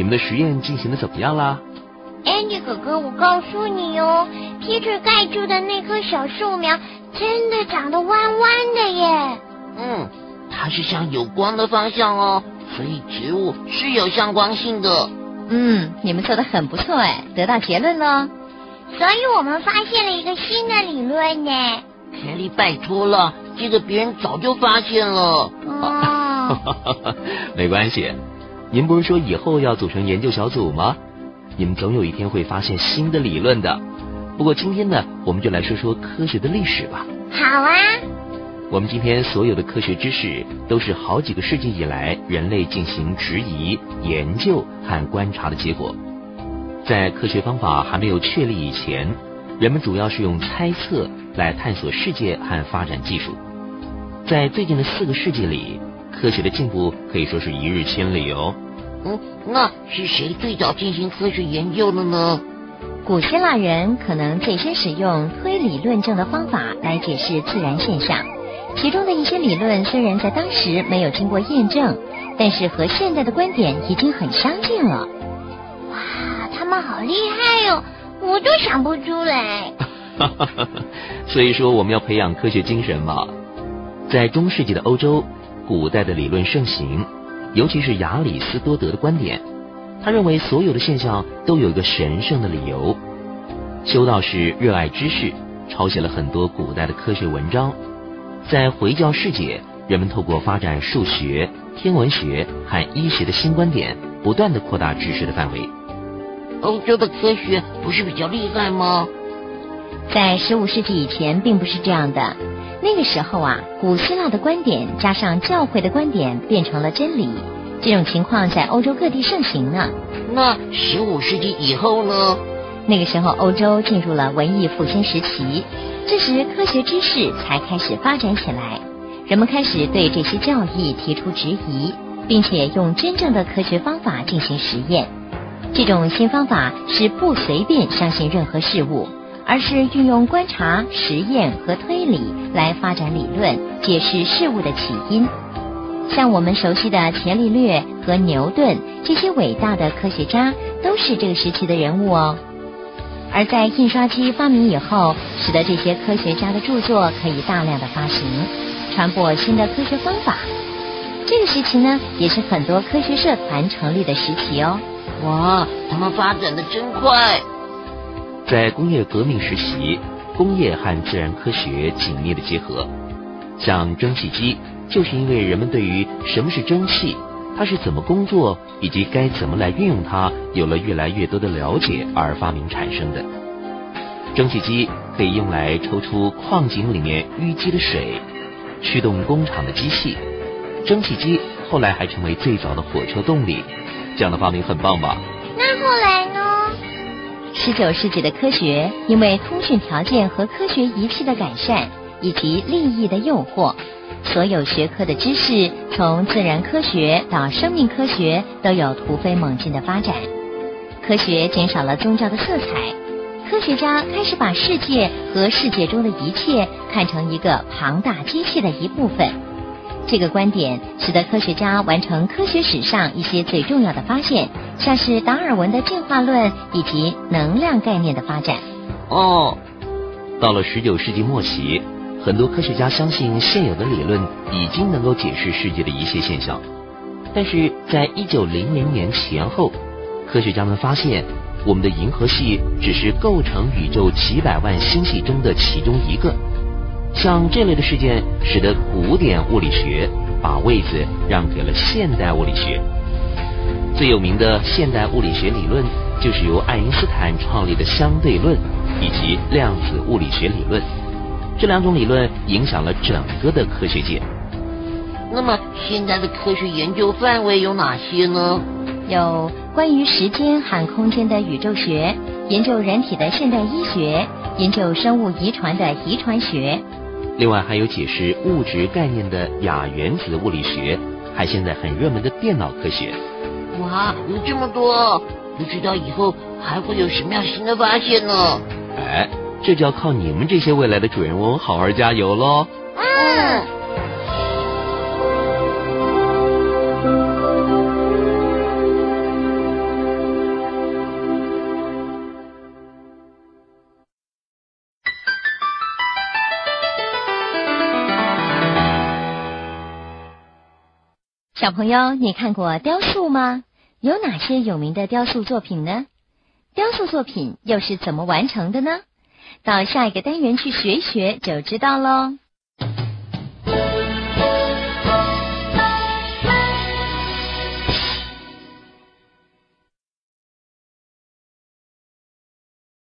你们的实验进行的怎么样啦？Andy 哥哥，我告诉你哦，Peter 盖住的那棵小树苗真的长得弯弯的耶。嗯，它是向有光的方向哦，所以植物是有向光性的。嗯，你们做的很不错哎，得到结论了。所以我们发现了一个新的理论呢。凯莉拜托了，这个别人早就发现了。哦，没关系。您不是说以后要组成研究小组吗？你们总有一天会发现新的理论的。不过今天呢，我们就来说说科学的历史吧。好啊。我们今天所有的科学知识，都是好几个世纪以来人类进行质疑、研究和观察的结果。在科学方法还没有确立以前，人们主要是用猜测来探索世界和发展技术。在最近的四个世纪里，科学的进步可以说是一日千里哦。嗯，那是谁最早进行科学研究的呢？古希腊人可能最先使用推理论证的方法来解释自然现象。其中的一些理论虽然在当时没有经过验证，但是和现在的观点已经很相近了。哇，他们好厉害哦，我都想不出来。所以说我们要培养科学精神嘛。在中世纪的欧洲，古代的理论盛行，尤其是亚里斯多德的观点，他认为所有的现象都有一个神圣的理由。修道士热爱知识，抄写了很多古代的科学文章。在回教世界，人们透过发展数学、天文学和医学的新观点，不断的扩大知识的范围。欧洲的科学不是比较厉害吗？在十五世纪以前，并不是这样的。那个时候啊，古希腊的观点加上教会的观点变成了真理。这种情况在欧洲各地盛行呢。那十五世纪以后呢？那个时候，欧洲进入了文艺复兴时期。这时，科学知识才开始发展起来，人们开始对这些教义提出质疑，并且用真正的科学方法进行实验。这种新方法是不随便相信任何事物，而是运用观察、实验和推理来发展理论，解释事物的起因。像我们熟悉的伽利略和牛顿这些伟大的科学家，都是这个时期的人物哦。而在印刷机发明以后，使得这些科学家的著作可以大量的发行，传播新的科学方法。这个时期呢，也是很多科学社团成立的时期哦。哇，他们发展的真快！在工业革命时期，工业和自然科学紧密的结合，像蒸汽机，就是因为人们对于什么是蒸汽。它是怎么工作，以及该怎么来运用它，有了越来越多的了解而发明产生的。蒸汽机可以用来抽出矿井里面淤积的水，驱动工厂的机器。蒸汽机后来还成为最早的火车动力，这样的发明很棒吧？那后来呢？十九世纪的科学，因为通讯条件和科学仪器的改善，以及利益的诱惑。所有学科的知识，从自然科学到生命科学，都有突飞猛进的发展。科学减少了宗教的色彩，科学家开始把世界和世界中的一切看成一个庞大机器的一部分。这个观点使得科学家完成科学史上一些最重要的发现，像是达尔文的进化论以及能量概念的发展。哦，到了十九世纪末期。很多科学家相信现有的理论已经能够解释世界的一些现象，但是在一九零零年前后，科学家们发现我们的银河系只是构成宇宙几百万星系中的其中一个。像这类的事件，使得古典物理学把位子让给了现代物理学。最有名的现代物理学理论就是由爱因斯坦创立的相对论以及量子物理学理论。这两种理论影响了整个的科学界。那么，现在的科学研究范围有哪些呢？有关于时间和空间的宇宙学，研究人体的现代医学，研究生物遗传的遗传学。另外，还有解释物质概念的亚原子物理学，还现在很热门的电脑科学。哇，有这么多，不知道以后还会有什么样新的发现呢？哎。这就要靠你们这些未来的主人翁好好加油喽！嗯。小朋友，你看过雕塑吗？有哪些有名的雕塑作品呢？雕塑作品又是怎么完成的呢？到下一个单元去学一学就知道喽。